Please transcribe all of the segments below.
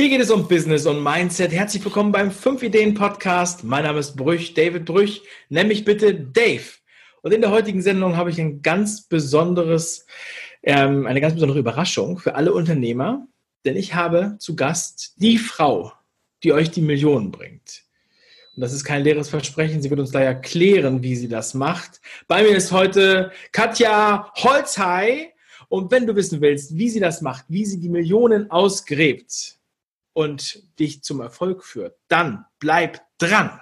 Hier geht es um Business und Mindset. Herzlich willkommen beim 5 Ideen Podcast. Mein Name ist Brüch, David Brüch. Nenn mich bitte Dave. Und in der heutigen Sendung habe ich ein ganz besonderes, ähm, eine ganz besondere Überraschung für alle Unternehmer, denn ich habe zu Gast die Frau, die euch die Millionen bringt. Und das ist kein leeres Versprechen. Sie wird uns da erklären, wie sie das macht. Bei mir ist heute Katja Holzhey. Und wenn du wissen willst, wie sie das macht, wie sie die Millionen ausgräbt, und dich zum Erfolg führt, dann bleib dran.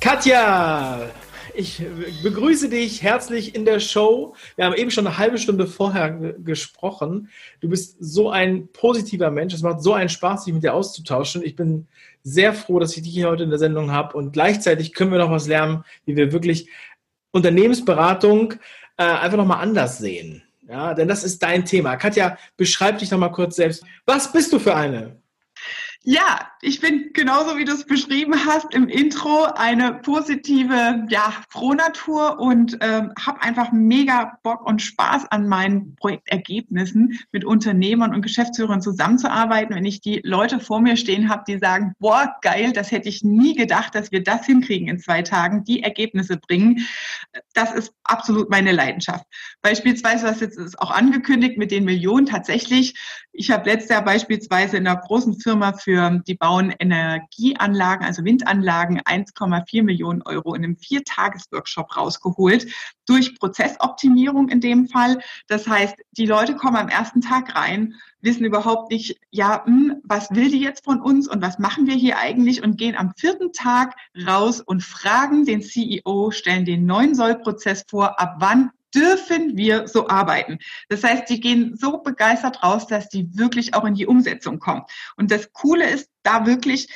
Katja, ich begrüße dich herzlich in der Show. Wir haben eben schon eine halbe Stunde vorher gesprochen. Du bist so ein positiver Mensch. Es macht so einen Spaß, sich mit dir auszutauschen. Ich bin sehr froh, dass ich dich hier heute in der Sendung habe und gleichzeitig können wir noch was lernen, wie wir wirklich Unternehmensberatung äh, einfach nochmal anders sehen. Ja, denn das ist dein Thema. Katja, beschreib dich nochmal kurz selbst. Was bist du für eine? Ja, ich bin genauso wie du es beschrieben hast im Intro eine positive, ja, Frohnatur und ähm, habe einfach mega Bock und Spaß an meinen Projektergebnissen mit Unternehmern und Geschäftsführern zusammenzuarbeiten. Wenn ich die Leute vor mir stehen habe, die sagen, boah, geil, das hätte ich nie gedacht, dass wir das hinkriegen in zwei Tagen, die Ergebnisse bringen, das ist absolut meine Leidenschaft. Beispielsweise, was jetzt ist auch angekündigt mit den Millionen tatsächlich. Ich habe letztes Jahr beispielsweise in einer großen Firma für für, die bauen Energieanlagen, also Windanlagen, 1,4 Millionen Euro in einem Viertages-Workshop rausgeholt, durch Prozessoptimierung in dem Fall. Das heißt, die Leute kommen am ersten Tag rein, wissen überhaupt nicht, ja, hm, was will die jetzt von uns und was machen wir hier eigentlich und gehen am vierten Tag raus und fragen den CEO, stellen den neuen Sollprozess vor, ab wann dürfen wir so arbeiten. Das heißt, die gehen so begeistert raus, dass die wirklich auch in die Umsetzung kommen. Und das Coole ist da wirklich,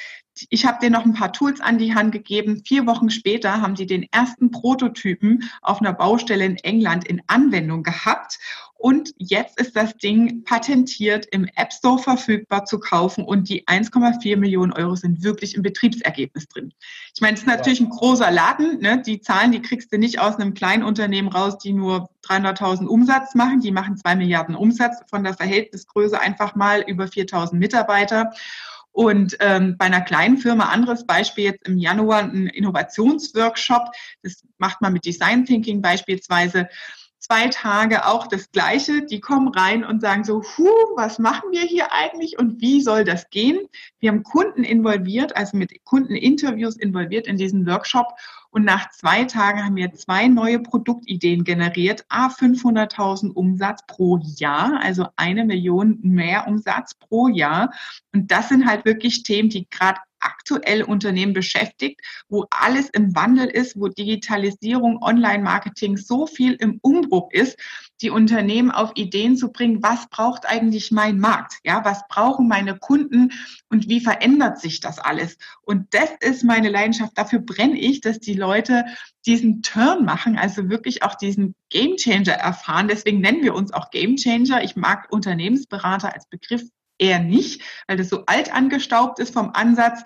ich habe dir noch ein paar Tools an die Hand gegeben. Vier Wochen später haben die den ersten Prototypen auf einer Baustelle in England in Anwendung gehabt. Und jetzt ist das Ding patentiert im App Store verfügbar zu kaufen und die 1,4 Millionen Euro sind wirklich im Betriebsergebnis drin. Ich meine, es ist natürlich ein großer Laden. Ne? Die Zahlen, die kriegst du nicht aus einem kleinen Unternehmen raus, die nur 300.000 Umsatz machen. Die machen zwei Milliarden Umsatz von der Verhältnisgröße einfach mal über 4.000 Mitarbeiter. Und ähm, bei einer kleinen Firma, anderes Beispiel jetzt im Januar, ein Innovationsworkshop, das macht man mit Design Thinking beispielsweise, zwei Tage auch das Gleiche. Die kommen rein und sagen so, huh, was machen wir hier eigentlich und wie soll das gehen? Wir haben Kunden involviert, also mit Kundeninterviews involviert in diesen Workshop. Und nach zwei Tagen haben wir zwei neue Produktideen generiert, a 500.000 Umsatz pro Jahr, also eine Million mehr Umsatz pro Jahr. Und das sind halt wirklich Themen, die gerade aktuell Unternehmen beschäftigt, wo alles im Wandel ist, wo Digitalisierung, Online-Marketing so viel im Umbruch ist, die Unternehmen auf Ideen zu bringen, was braucht eigentlich mein Markt? Ja, was brauchen meine Kunden und wie verändert sich das alles? Und das ist meine Leidenschaft. Dafür brenne ich, dass die Leute diesen Turn machen, also wirklich auch diesen Game Changer erfahren. Deswegen nennen wir uns auch Game Changer. Ich mag Unternehmensberater als Begriff eher nicht, weil das so alt angestaubt ist vom Ansatz.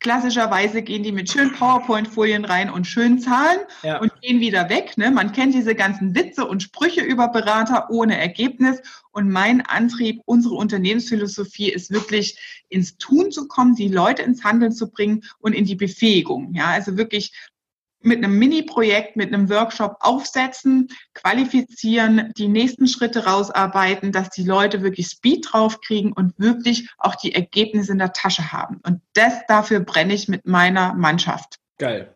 Klassischerweise gehen die mit schönen PowerPoint-Folien rein und schönen Zahlen ja. und gehen wieder weg. Ne? Man kennt diese ganzen Witze und Sprüche über Berater ohne Ergebnis. Und mein Antrieb, unsere Unternehmensphilosophie ist wirklich ins Tun zu kommen, die Leute ins Handeln zu bringen und in die Befähigung. Ja, also wirklich mit einem Mini-Projekt, mit einem Workshop aufsetzen, qualifizieren, die nächsten Schritte rausarbeiten, dass die Leute wirklich Speed draufkriegen und wirklich auch die Ergebnisse in der Tasche haben. Und das dafür brenne ich mit meiner Mannschaft. Geil.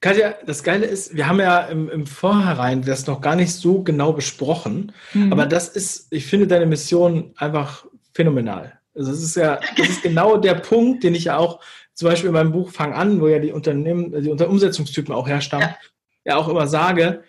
Katja, das Geile ist, wir haben ja im, im Vorhinein das noch gar nicht so genau besprochen, mhm. aber das ist, ich finde deine Mission einfach phänomenal. Also es ist ja, das ist genau der Punkt, den ich ja auch zum Beispiel in meinem Buch Fang an, wo ja die Unternehmen, die Umsetzungstypen auch herstammen, ja, ja auch immer sage,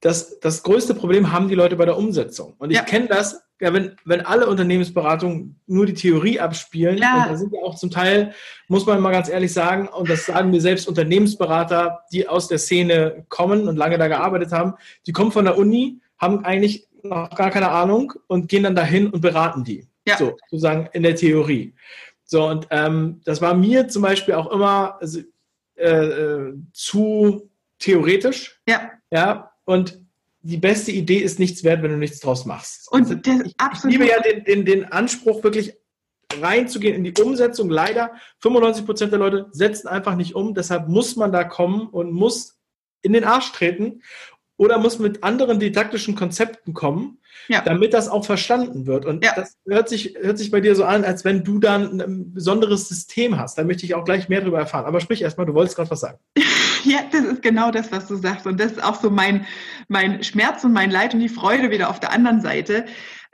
dass das größte Problem haben die Leute bei der Umsetzung. Und ich ja. kenne das, ja, wenn, wenn alle Unternehmensberatungen nur die Theorie abspielen, ja. und da sind ja auch zum Teil, muss man mal ganz ehrlich sagen, und das sagen mir selbst Unternehmensberater, die aus der Szene kommen und lange da gearbeitet haben, die kommen von der Uni, haben eigentlich noch gar keine Ahnung und gehen dann dahin und beraten die. Ja. So, sozusagen in der Theorie. So, und ähm, das war mir zum Beispiel auch immer also, äh, äh, zu theoretisch. Ja. Ja. Und die beste Idee ist nichts wert, wenn du nichts draus machst. Und also, ich, ich liebe ja den, den, den Anspruch, wirklich reinzugehen in die Umsetzung. Leider 95 Prozent der Leute setzen einfach nicht um. Deshalb muss man da kommen und muss in den Arsch treten oder muss mit anderen didaktischen Konzepten kommen, ja. damit das auch verstanden wird. Und ja. das hört sich, hört sich bei dir so an, als wenn du dann ein besonderes System hast. Da möchte ich auch gleich mehr darüber erfahren. Aber sprich erstmal, du wolltest gerade was sagen. Ja, das ist genau das, was du sagst. Und das ist auch so mein, mein Schmerz und mein Leid und die Freude wieder auf der anderen Seite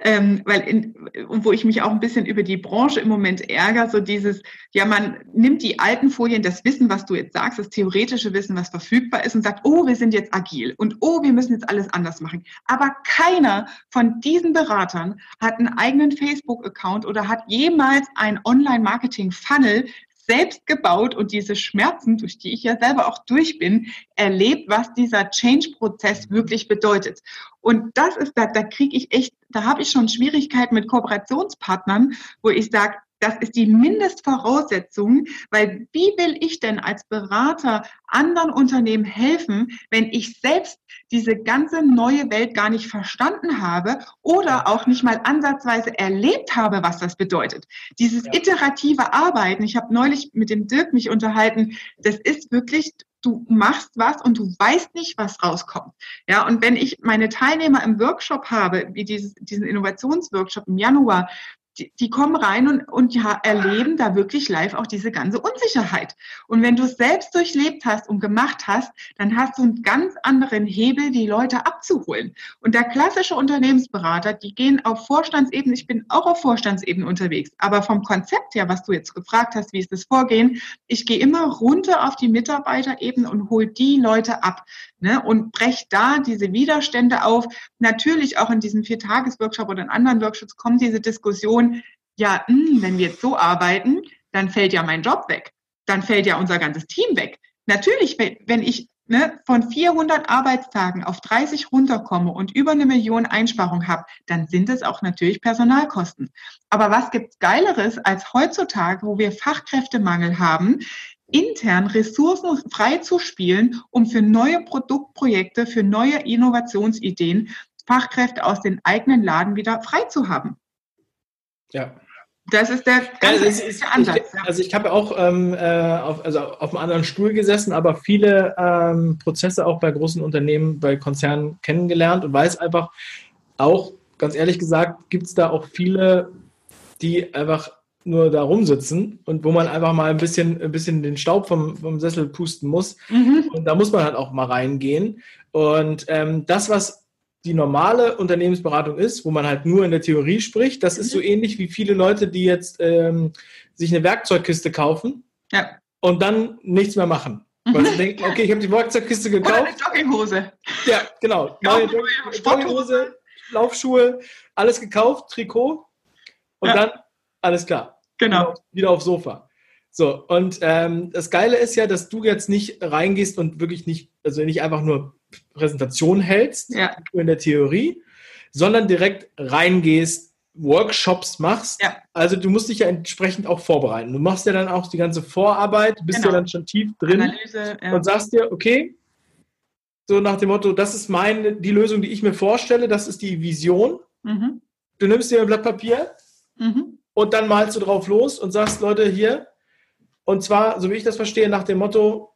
ähm, weil in, wo ich mich auch ein bisschen über die Branche im Moment ärgere, so dieses, ja, man nimmt die alten Folien, das Wissen, was du jetzt sagst, das theoretische Wissen, was verfügbar ist und sagt, oh, wir sind jetzt agil und oh, wir müssen jetzt alles anders machen. Aber keiner von diesen Beratern hat einen eigenen Facebook-Account oder hat jemals ein Online-Marketing-Funnel selbst gebaut und diese Schmerzen, durch die ich ja selber auch durch bin, erlebt, was dieser Change-Prozess wirklich bedeutet. Und das ist, da, da kriege ich echt, da habe ich schon Schwierigkeiten mit Kooperationspartnern, wo ich sage, das ist die Mindestvoraussetzung, weil wie will ich denn als Berater anderen Unternehmen helfen, wenn ich selbst diese ganze neue Welt gar nicht verstanden habe oder auch nicht mal ansatzweise erlebt habe, was das bedeutet. Dieses iterative Arbeiten, ich habe neulich mit dem Dirk mich unterhalten, das ist wirklich du machst was und du weißt nicht, was rauskommt. Ja, und wenn ich meine Teilnehmer im Workshop habe, wie dieses, diesen Innovationsworkshop im Januar, die, die kommen rein und, und ja, erleben da wirklich live auch diese ganze Unsicherheit. Und wenn du es selbst durchlebt hast und gemacht hast, dann hast du einen ganz anderen Hebel, die Leute abzuholen. Und der klassische Unternehmensberater, die gehen auf Vorstandsebene, ich bin auch auf Vorstandsebene unterwegs, aber vom Konzept her, was du jetzt gefragt hast, wie ist das Vorgehen, ich gehe immer runter auf die Mitarbeiterebene und hole die Leute ab ne, und breche da diese Widerstände auf. Natürlich auch in diesem Viertages-Workshop oder in anderen Workshops kommt diese Diskussion, Situation, ja, mh, hm, wenn wir jetzt so arbeiten, dann fällt ja mein Job weg. Dann fällt ja unser ganzes Team weg. Natürlich, wenn ich ne, von 400 Arbeitstagen auf 30 runterkomme und über eine Million Einsparung habe, dann sind es auch natürlich Personalkosten. Aber was gibt's Geileres als heutzutage, wo wir Fachkräftemangel haben, intern Ressourcen frei zu spielen, um für neue Produktprojekte, für neue Innovationsideen Fachkräfte aus den eigenen Laden wieder frei zu haben. Ja. Das ist der ganze ja, ist, Ansatz. Ich, also ich habe auch ähm, äh, auf, also auf einem anderen Stuhl gesessen, aber viele ähm, Prozesse auch bei großen Unternehmen, bei Konzernen kennengelernt und weiß einfach auch, ganz ehrlich gesagt, gibt es da auch viele, die einfach nur da rumsitzen und wo man einfach mal ein bisschen, ein bisschen den Staub vom, vom Sessel pusten muss. Mhm. Und da muss man halt auch mal reingehen. Und ähm, das, was die normale Unternehmensberatung ist, wo man halt nur in der Theorie spricht. Das ist so mhm. ähnlich wie viele Leute, die jetzt ähm, sich eine Werkzeugkiste kaufen ja. und dann nichts mehr machen. Weil sie denken, okay, ich habe die Werkzeugkiste gekauft. Oder eine Jogginghose. Ja, genau. Neue Jogginghose, Laufschuhe, alles gekauft, Trikot und ja. dann alles klar. Genau. Wieder aufs Sofa. So, und ähm, das Geile ist ja, dass du jetzt nicht reingehst und wirklich nicht, also nicht einfach nur Präsentation hältst, ja. in der Theorie, sondern direkt reingehst, Workshops machst. Ja. Also du musst dich ja entsprechend auch vorbereiten. Du machst ja dann auch die ganze Vorarbeit, bist genau. ja dann schon tief drin Analyse, ja. und sagst dir, okay, so nach dem Motto, das ist meine, die Lösung, die ich mir vorstelle, das ist die Vision. Mhm. Du nimmst dir ein Blatt Papier mhm. und dann malst du drauf los und sagst, Leute, hier, und zwar, so wie ich das verstehe, nach dem Motto,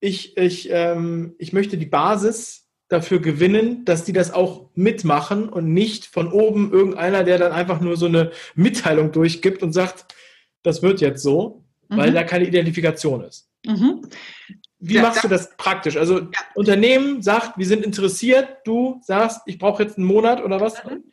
ich, ich, ähm, ich möchte die Basis dafür gewinnen, dass die das auch mitmachen und nicht von oben irgendeiner, der dann einfach nur so eine Mitteilung durchgibt und sagt, das wird jetzt so, mhm. weil da keine Identifikation ist. Mhm. Wie ja, machst du das praktisch? Also ja. Unternehmen sagt, wir sind interessiert, du sagst, ich brauche jetzt einen Monat oder was? Mhm.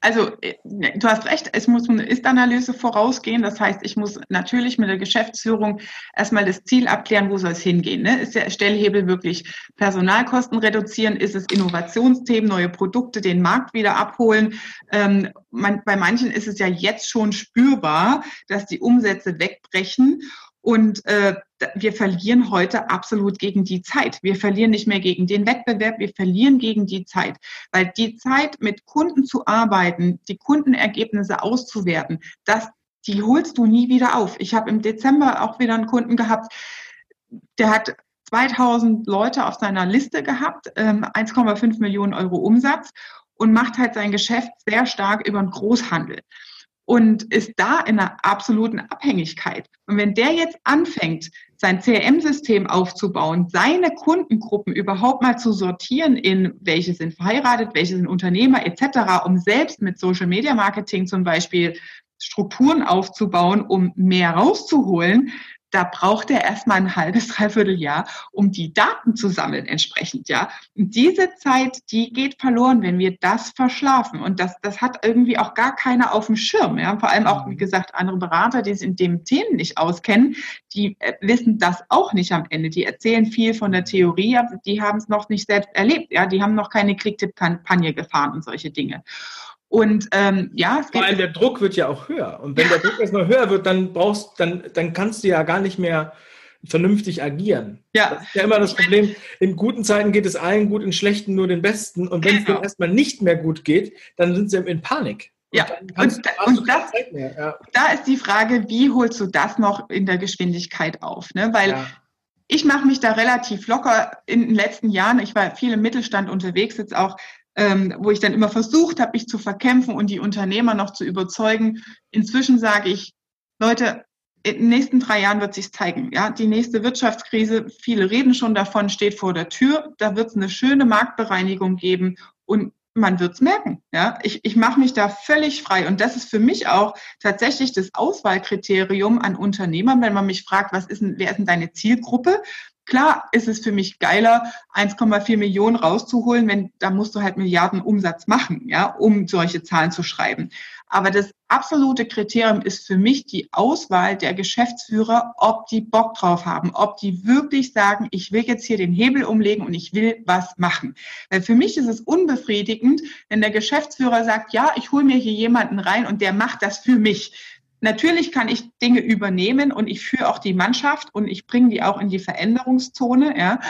Also äh, du hast recht, es muss eine Ist-Analyse vorausgehen. Das heißt, ich muss natürlich mit der Geschäftsführung erstmal das Ziel abklären, wo soll es hingehen. Ne? Ist der Stellhebel wirklich Personalkosten reduzieren? Ist es Innovationsthemen, neue Produkte, den Markt wieder abholen? Ähm, man, bei manchen ist es ja jetzt schon spürbar, dass die Umsätze wegbrechen. Und äh, wir verlieren heute absolut gegen die Zeit. Wir verlieren nicht mehr gegen den Wettbewerb, wir verlieren gegen die Zeit. Weil die Zeit, mit Kunden zu arbeiten, die Kundenergebnisse auszuwerten, das, die holst du nie wieder auf. Ich habe im Dezember auch wieder einen Kunden gehabt, der hat 2000 Leute auf seiner Liste gehabt, 1,5 ähm, Millionen Euro Umsatz und macht halt sein Geschäft sehr stark über den Großhandel und ist da in einer absoluten Abhängigkeit. Und wenn der jetzt anfängt, sein CRM-System aufzubauen, seine Kundengruppen überhaupt mal zu sortieren in welche sind verheiratet, welche sind Unternehmer etc., um selbst mit Social Media Marketing zum Beispiel Strukturen aufzubauen, um mehr rauszuholen, da braucht er erstmal ein halbes, dreiviertel Jahr, um die Daten zu sammeln entsprechend, ja. Und diese Zeit, die geht verloren, wenn wir das verschlafen. Und das, das hat irgendwie auch gar keiner auf dem Schirm, ja. Vor allem auch, wie mhm. gesagt, andere Berater, die sich in dem Themen nicht auskennen, die äh, wissen das auch nicht am Ende. Die erzählen viel von der Theorie, aber die haben es noch nicht selbst erlebt, ja. Die haben noch keine Klicktipp-Kampagne gefahren und solche Dinge. Und ähm, ja, es geht. Vor allem der Druck wird ja auch höher. Und wenn der Druck erstmal höher wird, dann brauchst, dann, dann kannst du ja gar nicht mehr vernünftig agieren. Ja. Das ist ja immer das Problem. In guten Zeiten geht es allen gut, in schlechten nur den Besten. Und wenn genau. es dann erstmal nicht mehr gut geht, dann sind sie in Panik. Und ja, und, da, und das, ja. da ist die Frage, wie holst du das noch in der Geschwindigkeit auf? Ne? Weil ja. ich mache mich da relativ locker in den letzten Jahren. Ich war viel im Mittelstand unterwegs, jetzt auch ähm, wo ich dann immer versucht habe, mich zu verkämpfen und die Unternehmer noch zu überzeugen. Inzwischen sage ich, Leute, in den nächsten drei Jahren wird sich zeigen. Ja, die nächste Wirtschaftskrise, viele reden schon davon, steht vor der Tür. Da wird es eine schöne Marktbereinigung geben und man wird es merken. Ja, ich, ich mache mich da völlig frei und das ist für mich auch tatsächlich das Auswahlkriterium an Unternehmern, wenn man mich fragt, was ist denn, wer ist denn deine Zielgruppe? Klar ist es für mich geiler, 1,4 Millionen rauszuholen, wenn da musst du halt Milliarden Umsatz machen, ja, um solche Zahlen zu schreiben. Aber das absolute Kriterium ist für mich die Auswahl der Geschäftsführer, ob die Bock drauf haben, ob die wirklich sagen, ich will jetzt hier den Hebel umlegen und ich will was machen. Weil für mich ist es unbefriedigend, wenn der Geschäftsführer sagt, ja, ich hole mir hier jemanden rein und der macht das für mich. Natürlich kann ich Dinge übernehmen und ich führe auch die Mannschaft und ich bringe die auch in die Veränderungszone. Ja.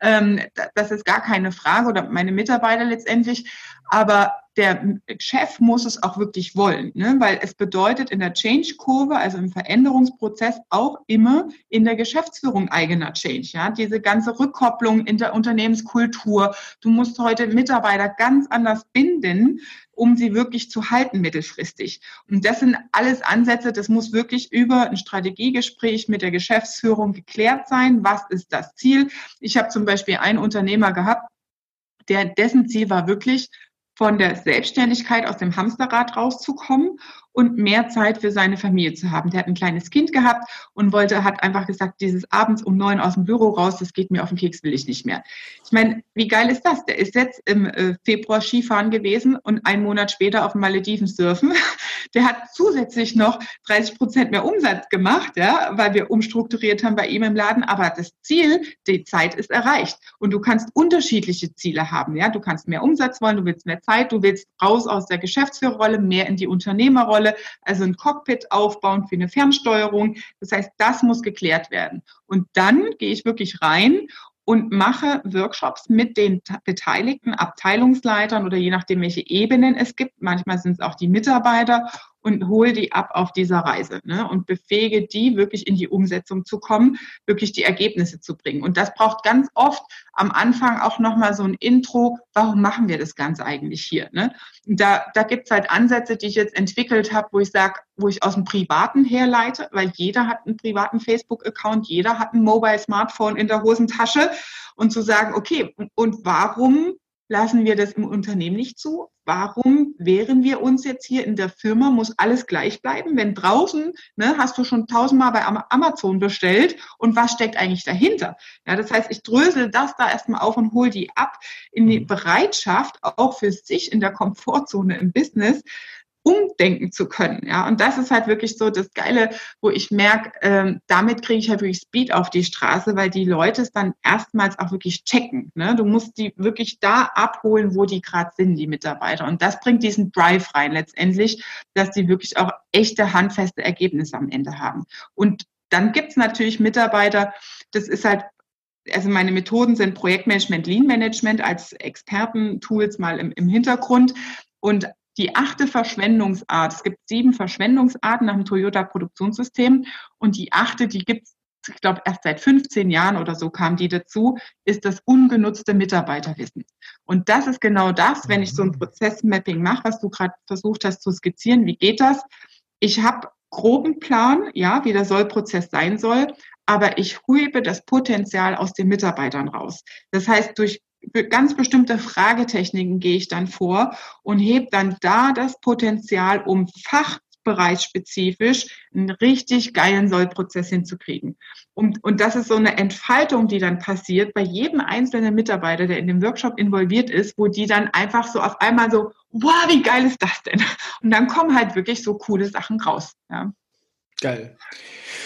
Ähm, das ist gar keine Frage oder meine Mitarbeiter letztendlich. Aber der Chef muss es auch wirklich wollen, ne? weil es bedeutet in der Change-Kurve, also im Veränderungsprozess, auch immer in der Geschäftsführung eigener Change. Ja? Diese ganze Rückkopplung in der Unternehmenskultur. Du musst heute Mitarbeiter ganz anders binden, um sie wirklich zu halten mittelfristig. Und das sind alles Ansätze, das muss wirklich über ein Strategiegespräch mit der Geschäftsführung geklärt sein. Was ist das Ziel? Ich habe zum Beispiel einen Unternehmer gehabt, der, dessen Ziel war wirklich, von der Selbstständigkeit aus dem Hamsterrad rauszukommen und mehr Zeit für seine Familie zu haben. Der hat ein kleines Kind gehabt und wollte, hat einfach gesagt, dieses abends um neun aus dem Büro raus, das geht mir auf den Keks, will ich nicht mehr. Ich meine, wie geil ist das? Der ist jetzt im äh, Februar Skifahren gewesen und einen Monat später auf den Malediven surfen. Der hat zusätzlich noch 30 Prozent mehr Umsatz gemacht, ja, weil wir umstrukturiert haben bei ihm im Laden. Aber das Ziel, die Zeit ist erreicht. Und du kannst unterschiedliche Ziele haben, ja. Du kannst mehr Umsatz wollen, du willst mehr Zeit, du willst raus aus der Geschäftsführerrolle, mehr in die Unternehmerrolle, also ein Cockpit aufbauen für eine Fernsteuerung. Das heißt, das muss geklärt werden. Und dann gehe ich wirklich rein und mache Workshops mit den beteiligten Abteilungsleitern oder je nachdem, welche Ebenen es gibt. Manchmal sind es auch die Mitarbeiter und hole die ab auf dieser Reise ne? und befähige die wirklich in die Umsetzung zu kommen, wirklich die Ergebnisse zu bringen. Und das braucht ganz oft am Anfang auch nochmal so ein Intro, warum machen wir das Ganze eigentlich hier? Ne? Und da, da gibt es halt Ansätze, die ich jetzt entwickelt habe, wo ich sage, wo ich aus dem Privaten herleite, weil jeder hat einen privaten Facebook-Account, jeder hat ein Mobile-Smartphone in der Hosentasche und zu sagen, okay, und warum lassen wir das im Unternehmen nicht zu? Warum wehren wir uns jetzt hier in der Firma? Muss alles gleich bleiben? Wenn draußen ne, hast du schon tausendmal bei Amazon bestellt und was steckt eigentlich dahinter? Ja, das heißt, ich drösel das da erstmal auf und hole die ab in die mhm. Bereitschaft, auch für sich in der Komfortzone im Business umdenken zu können. Ja, und das ist halt wirklich so das Geile, wo ich merke, ähm, damit kriege ich halt wirklich Speed auf die Straße, weil die Leute es dann erstmals auch wirklich checken. Ne? Du musst die wirklich da abholen, wo die gerade sind, die Mitarbeiter. Und das bringt diesen Drive rein letztendlich, dass die wirklich auch echte, handfeste Ergebnisse am Ende haben. Und dann gibt es natürlich Mitarbeiter, das ist halt also meine Methoden sind Projektmanagement, Lean Management als Experten-Tools mal im, im Hintergrund. Und die achte Verschwendungsart. Es gibt sieben Verschwendungsarten nach dem Toyota Produktionssystem und die achte, die gibt es ich glaube, erst seit 15 Jahren oder so kam die dazu, ist das ungenutzte Mitarbeiterwissen. Und das ist genau das, wenn ich so ein mhm. Prozessmapping mache, was du gerade versucht hast zu skizzieren. Wie geht das? Ich habe groben Plan, ja, wie der Sollprozess sein soll, aber ich hebe das Potenzial aus den Mitarbeitern raus. Das heißt, durch ganz bestimmte Fragetechniken gehe ich dann vor und hebe dann da das Potenzial, um Fach fachbereichsspezifisch einen richtig geilen Sollprozess hinzukriegen. Und, und das ist so eine Entfaltung, die dann passiert bei jedem einzelnen Mitarbeiter, der in dem Workshop involviert ist, wo die dann einfach so auf einmal so, wow, wie geil ist das denn? Und dann kommen halt wirklich so coole Sachen raus. Ja. Geil.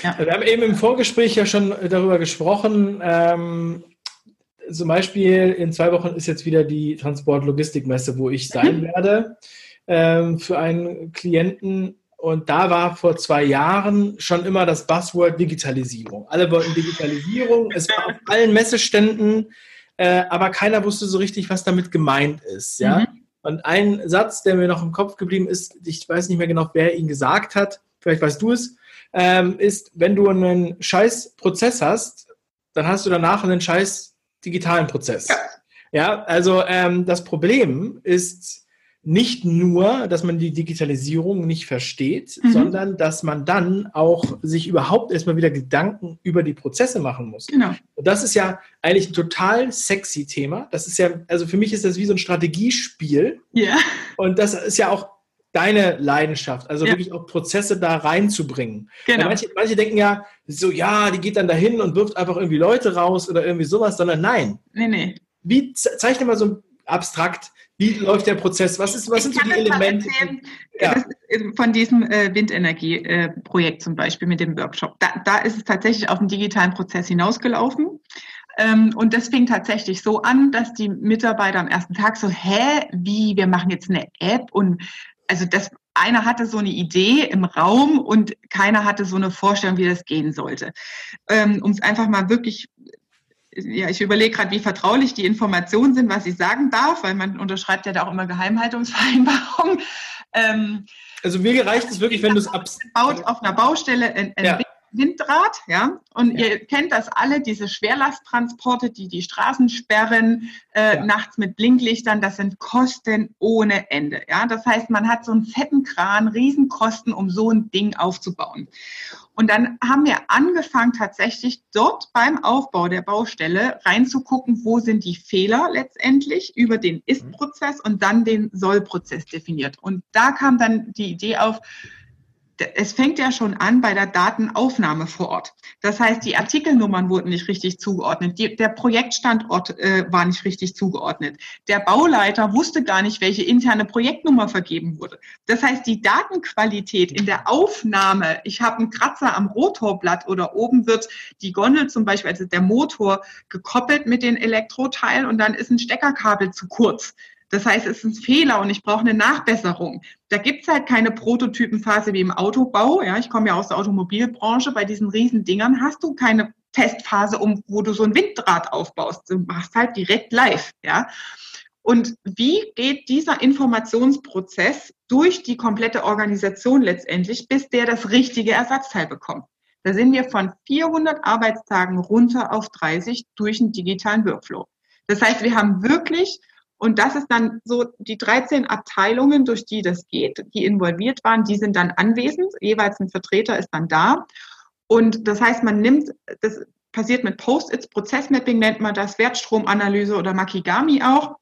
Ja. Wir haben eben im Vorgespräch ja schon darüber gesprochen. Ähm, zum Beispiel in zwei Wochen ist jetzt wieder die Transport-Logistik-Messe, wo ich sein mhm. werde ähm, für einen Klienten. Und da war vor zwei Jahren schon immer das Buzzword Digitalisierung. Alle wollten Digitalisierung. Es war auf allen Messeständen, äh, aber keiner wusste so richtig, was damit gemeint ist. Ja? Mhm. Und ein Satz, der mir noch im Kopf geblieben ist, ich weiß nicht mehr genau, wer ihn gesagt hat, vielleicht weißt du es, ähm, ist, wenn du einen scheiß Prozess hast, dann hast du danach einen scheiß digitalen Prozess. Ja, ja also ähm, das Problem ist, nicht nur, dass man die Digitalisierung nicht versteht, mhm. sondern dass man dann auch sich überhaupt erstmal wieder Gedanken über die Prozesse machen muss. Genau. Und das ist ja eigentlich ein total sexy Thema. Das ist ja, also für mich ist das wie so ein Strategiespiel. Ja. Und das ist ja auch deine Leidenschaft, also ja. wirklich auch Prozesse da reinzubringen. Genau. Manche, manche, denken ja, so ja, die geht dann dahin und wirft einfach irgendwie Leute raus oder irgendwie sowas, sondern nein. Nee, nee. Wie zeichne mal so abstrakt, wie läuft der Prozess? Was, ist, was sind so die Elemente? Ja. von diesem äh, Windenergie-Projekt äh, zum Beispiel mit dem Workshop. Da, da ist es tatsächlich auf den digitalen Prozess hinausgelaufen. Ähm, und das fing tatsächlich so an, dass die Mitarbeiter am ersten Tag so, hä, wie, wir machen jetzt eine App und also das, einer hatte so eine Idee im Raum und keiner hatte so eine Vorstellung, wie das gehen sollte. Ähm, um es einfach mal wirklich ja, ich überlege gerade, wie vertraulich die Informationen sind, was ich sagen darf, weil man unterschreibt ja da auch immer Geheimhaltungsvereinbarungen. Ähm, also mir reicht es wirklich, wenn du es abs... Baut auf einer Baustelle ein, ein ja. Und ja. ihr kennt das alle, diese Schwerlasttransporte, die die Straßen sperren, äh, ja. nachts mit Blinklichtern, das sind Kosten ohne Ende, ja. Das heißt, man hat so einen fetten Kran, Riesenkosten, um so ein Ding aufzubauen. Und dann haben wir angefangen, tatsächlich dort beim Aufbau der Baustelle reinzugucken, wo sind die Fehler letztendlich über den Ist-Prozess und dann den Soll-Prozess definiert. Und da kam dann die Idee auf, es fängt ja schon an bei der Datenaufnahme vor Ort. Das heißt, die Artikelnummern wurden nicht richtig zugeordnet, die, der Projektstandort äh, war nicht richtig zugeordnet. Der Bauleiter wusste gar nicht, welche interne Projektnummer vergeben wurde. Das heißt, die Datenqualität in der Aufnahme, ich habe einen Kratzer am Rotorblatt oder oben wird die Gondel zum Beispiel, also der Motor, gekoppelt mit den Elektroteilen und dann ist ein Steckerkabel zu kurz. Das heißt, es ist ein Fehler und ich brauche eine Nachbesserung. Da gibt's halt keine Prototypenphase wie im Autobau. Ja, ich komme ja aus der Automobilbranche. Bei diesen riesen Dingern hast du keine Testphase, um, wo du so ein Windrad aufbaust. Du machst halt direkt live. Ja. Und wie geht dieser Informationsprozess durch die komplette Organisation letztendlich, bis der das richtige Ersatzteil bekommt? Da sind wir von 400 Arbeitstagen runter auf 30 durch einen digitalen Workflow. Das heißt, wir haben wirklich und das ist dann so, die 13 Abteilungen, durch die das geht, die involviert waren, die sind dann anwesend. Jeweils ein Vertreter ist dann da. Und das heißt, man nimmt, das passiert mit Post-its, Prozessmapping nennt man das, Wertstromanalyse oder Makigami auch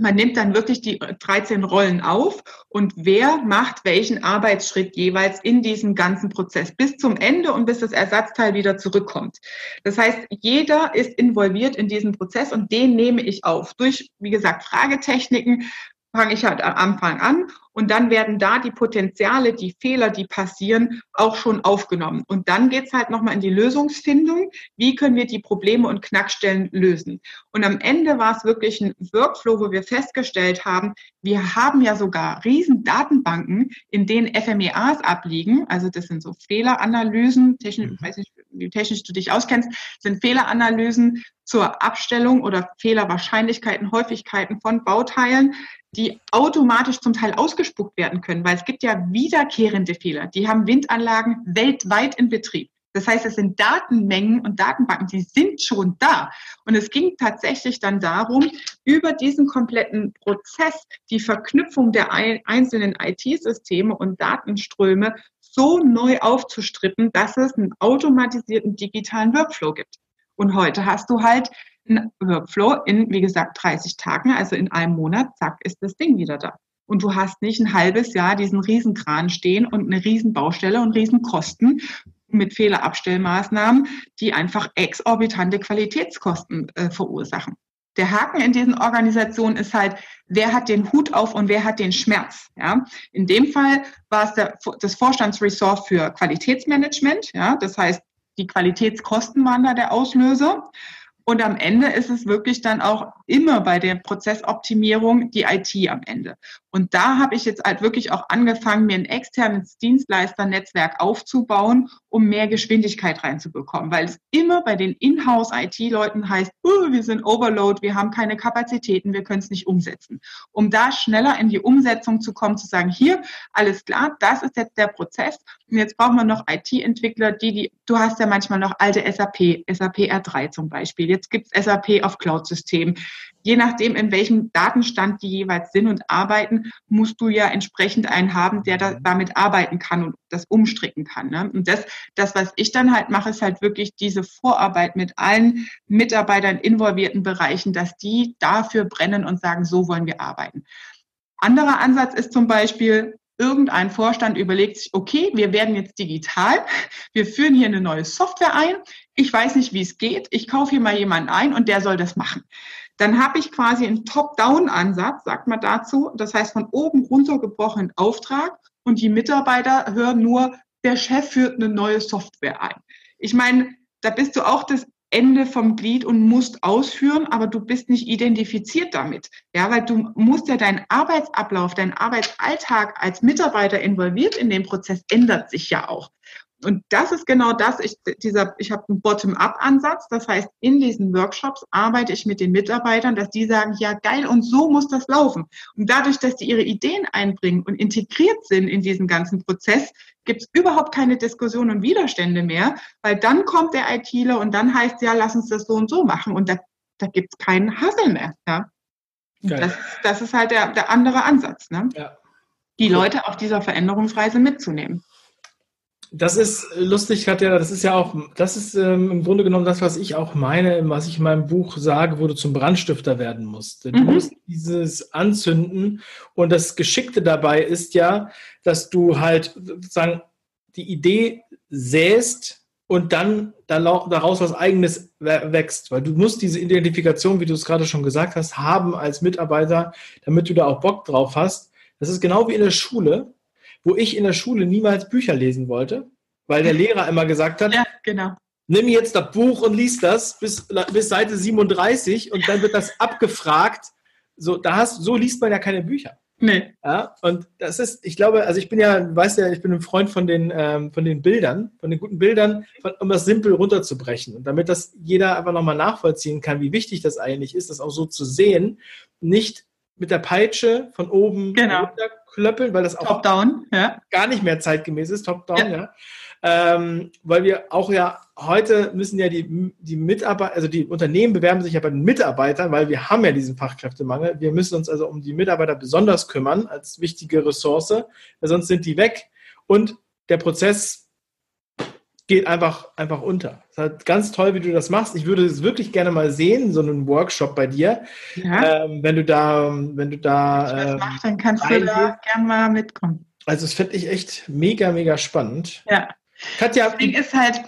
man nimmt dann wirklich die 13 Rollen auf und wer macht welchen Arbeitsschritt jeweils in diesem ganzen Prozess bis zum Ende und bis das Ersatzteil wieder zurückkommt. Das heißt, jeder ist involviert in diesen Prozess und den nehme ich auf durch, wie gesagt, Fragetechniken, fange ich halt am Anfang an und dann werden da die Potenziale, die Fehler, die passieren, auch schon aufgenommen. Und dann geht's halt nochmal in die Lösungsfindung. Wie können wir die Probleme und Knackstellen lösen? Und am Ende war es wirklich ein Workflow, wo wir festgestellt haben, wir haben ja sogar riesen Datenbanken, in denen FMEAs abliegen. Also das sind so Fehleranalysen, technisch, ich weiß nicht, wie technisch du dich auskennst, sind Fehleranalysen zur Abstellung oder Fehlerwahrscheinlichkeiten, Häufigkeiten von Bauteilen die automatisch zum Teil ausgespuckt werden können, weil es gibt ja wiederkehrende Fehler. Die haben Windanlagen weltweit in Betrieb. Das heißt, es sind Datenmengen und Datenbanken, die sind schon da. Und es ging tatsächlich dann darum, über diesen kompletten Prozess die Verknüpfung der einzelnen IT-Systeme und Datenströme so neu aufzustrippen, dass es einen automatisierten digitalen Workflow gibt. Und heute hast du halt einen Workflow in, wie gesagt, 30 Tagen, also in einem Monat, zack, ist das Ding wieder da. Und du hast nicht ein halbes Jahr diesen Riesenkran stehen und eine Riesenbaustelle und Riesenkosten mit Fehlerabstellmaßnahmen, die einfach exorbitante Qualitätskosten äh, verursachen. Der Haken in diesen Organisationen ist halt, wer hat den Hut auf und wer hat den Schmerz. Ja? In dem Fall war es der, das Vorstandsressort für Qualitätsmanagement. Ja? Das heißt, die Qualitätskosten waren da der Auslöser. Und am Ende ist es wirklich dann auch immer bei der Prozessoptimierung die IT am Ende. Und da habe ich jetzt halt wirklich auch angefangen, mir ein externes Dienstleisternetzwerk aufzubauen, um mehr Geschwindigkeit reinzubekommen. Weil es immer bei den Inhouse-IT-Leuten heißt, uh, wir sind Overload, wir haben keine Kapazitäten, wir können es nicht umsetzen. Um da schneller in die Umsetzung zu kommen, zu sagen, hier, alles klar, das ist jetzt der Prozess. Und jetzt brauchen wir noch IT-Entwickler, die, die, du hast ja manchmal noch alte SAP, SAP R3 zum Beispiel. Jetzt gibt es SAP auf Cloud-Systemen je nachdem, in welchem Datenstand die jeweils sind und arbeiten, musst du ja entsprechend einen haben, der da, damit arbeiten kann und das umstricken kann. Ne? Und das, das, was ich dann halt mache, ist halt wirklich diese Vorarbeit mit allen Mitarbeitern involvierten Bereichen, dass die dafür brennen und sagen, so wollen wir arbeiten. Anderer Ansatz ist zum Beispiel, irgendein Vorstand überlegt sich, okay, wir werden jetzt digital, wir führen hier eine neue Software ein, ich weiß nicht, wie es geht, ich kaufe hier mal jemanden ein und der soll das machen dann habe ich quasi einen Top-Down-Ansatz, sagt man dazu. Das heißt, von oben runtergebrochenen Auftrag und die Mitarbeiter hören nur, der Chef führt eine neue Software ein. Ich meine, da bist du auch das Ende vom Glied und musst ausführen, aber du bist nicht identifiziert damit. Ja, weil du musst ja deinen Arbeitsablauf, deinen Arbeitsalltag als Mitarbeiter involviert in den Prozess ändert sich ja auch. Und das ist genau das, ich, dieser, ich habe einen Bottom-up-Ansatz. Das heißt, in diesen Workshops arbeite ich mit den Mitarbeitern, dass die sagen, ja geil, und so muss das laufen. Und dadurch, dass die ihre Ideen einbringen und integriert sind in diesen ganzen Prozess, gibt es überhaupt keine Diskussion und Widerstände mehr, weil dann kommt der ITler und dann heißt ja, lass uns das so und so machen. Und da, da gibt es keinen Hassel mehr. Ja? Das, das, ist halt der, der andere Ansatz. Ne? Ja. Die Leute auf dieser Veränderungsreise mitzunehmen. Das ist lustig, Katja. Das ist ja auch, das ist ähm, im Grunde genommen das, was ich auch meine, was ich in meinem Buch sage, wo du zum Brandstifter werden musst. Du mhm. musst dieses anzünden. Und das Geschickte dabei ist ja, dass du halt sozusagen die Idee säst und dann daraus was Eigenes wächst. Weil du musst diese Identifikation, wie du es gerade schon gesagt hast, haben als Mitarbeiter, damit du da auch Bock drauf hast. Das ist genau wie in der Schule wo ich in der Schule niemals Bücher lesen wollte, weil der Lehrer immer gesagt hat, ja, genau. nimm jetzt das Buch und lies das bis, bis Seite 37 und dann wird das abgefragt. So, da hast, so liest man ja keine Bücher. Nee. Ja, und das ist, ich glaube, also ich bin ja, weißt ja, ich bin ein Freund von den, ähm, von den Bildern, von den guten Bildern, von, um das simpel runterzubrechen. Und damit das jeder einfach nochmal nachvollziehen kann, wie wichtig das eigentlich ist, das auch so zu sehen, nicht mit der Peitsche von oben genau. klöppeln, weil das auch Top-down, ja. gar nicht mehr zeitgemäß ist, Top-down, ja. ja. Ähm, weil wir auch ja heute müssen ja die, die Mitarbeiter, also die Unternehmen bewerben sich ja bei den Mitarbeitern, weil wir haben ja diesen Fachkräftemangel. Wir müssen uns also um die Mitarbeiter besonders kümmern als wichtige Ressource, weil sonst sind die weg. Und der Prozess geht einfach, einfach unter. Es ist halt ganz toll, wie du das machst. Ich würde es wirklich gerne mal sehen, so einen Workshop bei dir. Ja. Ähm, wenn du da, wenn du da. Wenn ich das ähm, mach, dann kannst du da gerne mal mitkommen. Also, das finde ich echt mega, mega spannend. Ja. Katja. Das Ding ist halt,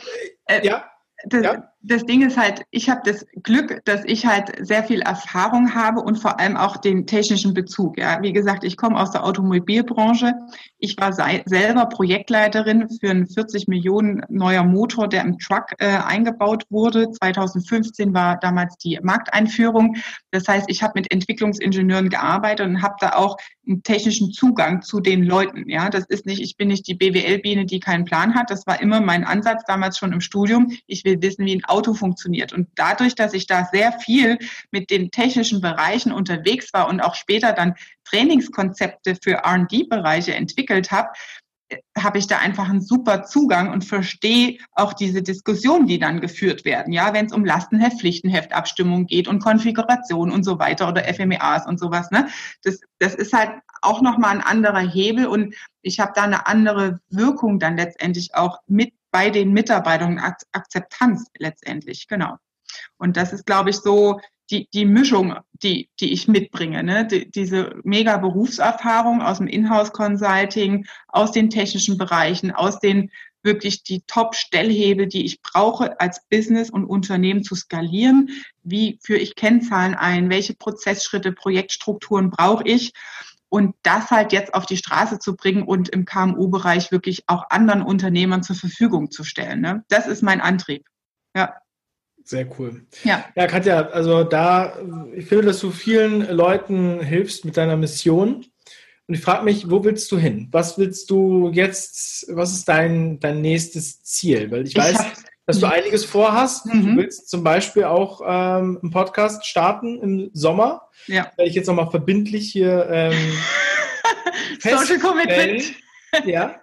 äh, ja. Das, ja das Ding ist halt, ich habe das Glück, dass ich halt sehr viel Erfahrung habe und vor allem auch den technischen Bezug. Ja, wie gesagt, ich komme aus der Automobilbranche. Ich war selber Projektleiterin für einen 40 Millionen neuer Motor, der im Truck äh, eingebaut wurde. 2015 war damals die Markteinführung. Das heißt, ich habe mit Entwicklungsingenieuren gearbeitet und habe da auch einen technischen Zugang zu den Leuten. Ja, das ist nicht, ich bin nicht die BWL-Biene, die keinen Plan hat. Das war immer mein Ansatz damals schon im Studium. Ich will wissen, wie ein Auto funktioniert. Und dadurch, dass ich da sehr viel mit den technischen Bereichen unterwegs war und auch später dann Trainingskonzepte für R&D-Bereiche entwickelt habe, habe ich da einfach einen super Zugang und verstehe auch diese Diskussionen, die dann geführt werden. Ja, wenn es um Lastenheft, Pflichtenheftabstimmung geht und Konfiguration und so weiter oder FMEAs und sowas. Ne? Das, das ist halt auch nochmal ein anderer Hebel und ich habe da eine andere Wirkung dann letztendlich auch mit bei den Mitarbeitern, Akzeptanz letztendlich, genau. Und das ist, glaube ich, so die, die Mischung, die, die ich mitbringe. Ne? Die, diese mega Berufserfahrung aus dem Inhouse-Consulting, aus den technischen Bereichen, aus den wirklich die Top-Stellhebel, die ich brauche, als Business und Unternehmen zu skalieren. Wie führe ich Kennzahlen ein? Welche Prozessschritte, Projektstrukturen brauche ich? Und das halt jetzt auf die Straße zu bringen und im KMU-Bereich wirklich auch anderen Unternehmern zur Verfügung zu stellen. Ne? Das ist mein Antrieb. Ja. Sehr cool. Ja. ja, Katja, also da, ich finde, dass du vielen Leuten hilfst mit deiner Mission. Und ich frage mich, wo willst du hin? Was willst du jetzt, was ist dein, dein nächstes Ziel? Weil ich, ich weiß, dass du einiges vorhast. Mhm. Du willst zum Beispiel auch ähm, einen Podcast starten im Sommer. Ja. Werde ich jetzt nochmal verbindlich hier ähm, Social Commitment. Ja.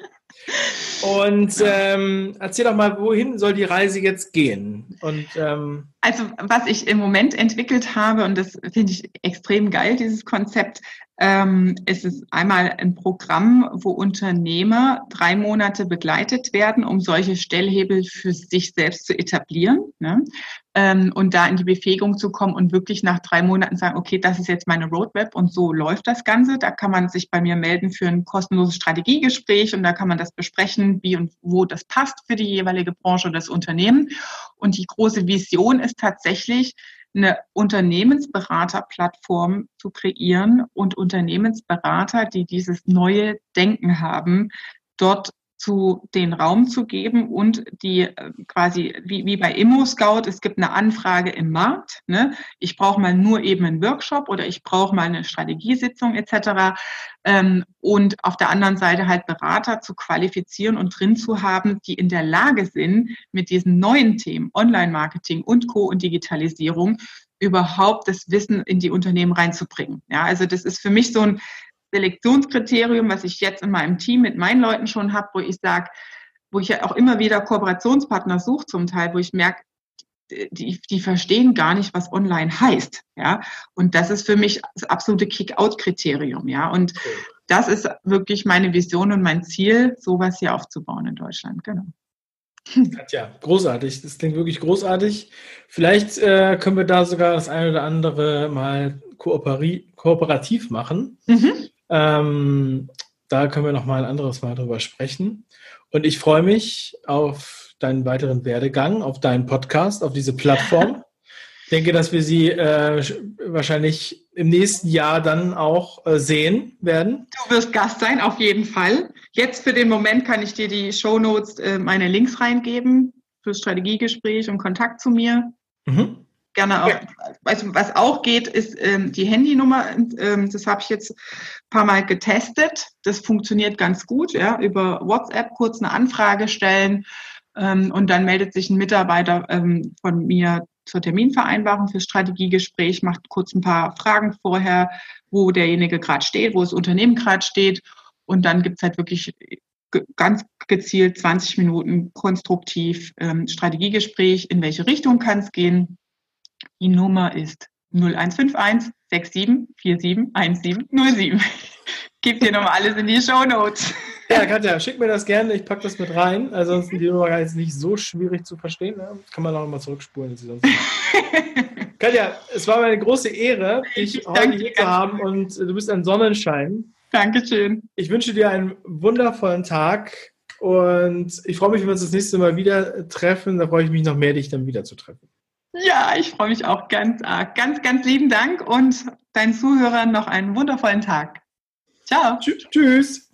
Und ähm, erzähl doch mal, wohin soll die Reise jetzt gehen? Und, ähm also was ich im Moment entwickelt habe, und das finde ich extrem geil, dieses Konzept, ähm, es ist einmal ein Programm, wo Unternehmer drei Monate begleitet werden, um solche Stellhebel für sich selbst zu etablieren ne? ähm, und da in die Befähigung zu kommen und wirklich nach drei Monaten sagen, okay, das ist jetzt meine Roadmap und so läuft das Ganze. Da kann man sich bei mir melden für ein kostenloses Strategiegespräch und da kann man das besprechen, wie und wo das passt für die jeweilige Branche oder das Unternehmen. Und die große Vision ist tatsächlich, eine Unternehmensberaterplattform zu kreieren und Unternehmensberater, die dieses neue Denken haben, dort zu den Raum zu geben und die äh, quasi wie, wie bei Immo Scout, es gibt eine Anfrage im Markt. Ne? Ich brauche mal nur eben einen Workshop oder ich brauche mal eine Strategiesitzung etc. Ähm, und auf der anderen Seite halt Berater zu qualifizieren und drin zu haben, die in der Lage sind, mit diesen neuen Themen, Online-Marketing und Co. und Digitalisierung überhaupt das Wissen in die Unternehmen reinzubringen. Ja, also das ist für mich so ein Selektionskriterium, was ich jetzt in meinem Team mit meinen Leuten schon habe, wo ich sage, wo ich ja auch immer wieder Kooperationspartner suche zum Teil, wo ich merke, die, die verstehen gar nicht, was online heißt. Ja, und das ist für mich das absolute Kick-out-Kriterium. Ja, und das ist wirklich meine Vision und mein Ziel, sowas hier aufzubauen in Deutschland. Genau. Ja, großartig. Das klingt wirklich großartig. Vielleicht äh, können wir da sogar das eine oder andere mal kooperativ machen. Mhm. Ähm, da können wir noch mal ein anderes Mal drüber sprechen. Und ich freue mich auf deinen weiteren Werdegang, auf deinen Podcast, auf diese Plattform. Ich denke, dass wir sie äh, wahrscheinlich im nächsten Jahr dann auch äh, sehen werden. Du wirst Gast sein, auf jeden Fall. Jetzt für den Moment kann ich dir die Show Notes, äh, meine Links reingeben fürs Strategiegespräch und Kontakt zu mir. Mhm gerne auch, also was auch geht, ist ähm, die Handynummer. Ähm, das habe ich jetzt ein paar Mal getestet. Das funktioniert ganz gut. Ja, über WhatsApp kurz eine Anfrage stellen ähm, und dann meldet sich ein Mitarbeiter ähm, von mir zur Terminvereinbarung fürs Strategiegespräch, macht kurz ein paar Fragen vorher, wo derjenige gerade steht, wo das Unternehmen gerade steht. Und dann gibt es halt wirklich ganz gezielt 20 Minuten konstruktiv ähm, Strategiegespräch, in welche Richtung kann es gehen, die Nummer ist 0151 67 47 1707. Gib dir nochmal alles in die Show Notes. Ja, Katja, schick mir das gerne, ich packe das mit rein. Also die Nummer ist nicht so schwierig zu verstehen. Ne? Kann man auch nochmal zurückspulen. Katja, es war mir eine große Ehre, dich heute hier zu haben und du bist ein Sonnenschein. Dankeschön. Ich wünsche dir einen wundervollen Tag und ich freue mich, wenn wir uns das nächste Mal wieder treffen. Da freue ich mich noch mehr, dich dann wieder zu treffen. Ja, ich freue mich auch ganz arg. Ganz, ganz lieben Dank und deinen Zuhörern noch einen wundervollen Tag. Ciao. Tschüss.